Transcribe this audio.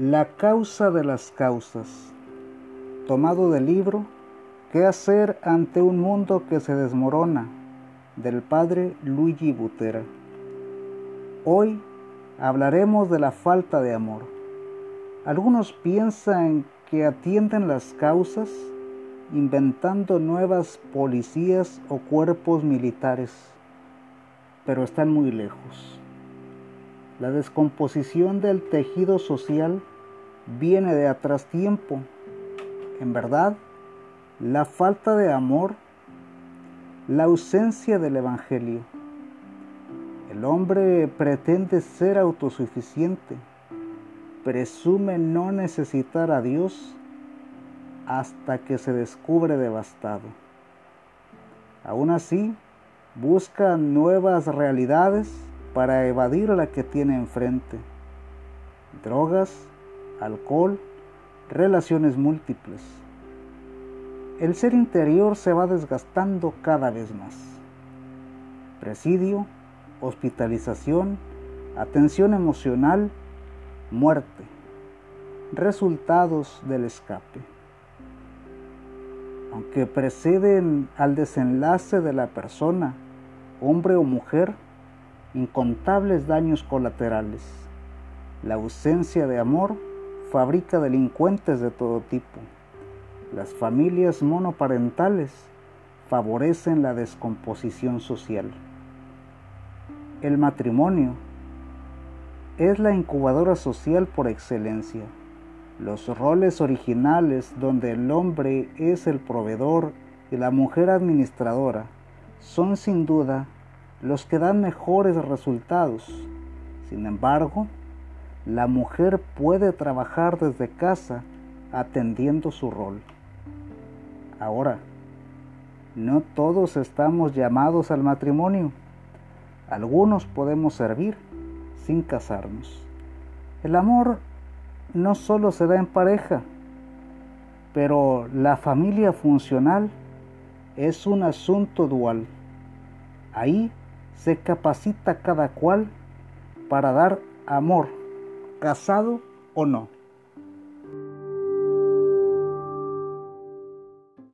La causa de las causas. Tomado del libro ¿Qué hacer ante un mundo que se desmorona? del padre Luigi Butera. Hoy hablaremos de la falta de amor. Algunos piensan que atienden las causas inventando nuevas policías o cuerpos militares, pero están muy lejos. La descomposición del tejido social viene de atrás tiempo. En verdad, la falta de amor, la ausencia del Evangelio. El hombre pretende ser autosuficiente, presume no necesitar a Dios hasta que se descubre devastado. Aún así, busca nuevas realidades para evadir la que tiene enfrente. Drogas, alcohol, relaciones múltiples. El ser interior se va desgastando cada vez más. Presidio, hospitalización, atención emocional, muerte. Resultados del escape. Aunque preceden al desenlace de la persona, hombre o mujer, incontables daños colaterales. La ausencia de amor fabrica delincuentes de todo tipo. Las familias monoparentales favorecen la descomposición social. El matrimonio es la incubadora social por excelencia. Los roles originales donde el hombre es el proveedor y la mujer administradora son sin duda los que dan mejores resultados. Sin embargo, la mujer puede trabajar desde casa atendiendo su rol. Ahora, no todos estamos llamados al matrimonio. Algunos podemos servir sin casarnos. El amor no solo se da en pareja, pero la familia funcional es un asunto dual. Ahí se capacita cada cual para dar amor, casado o no.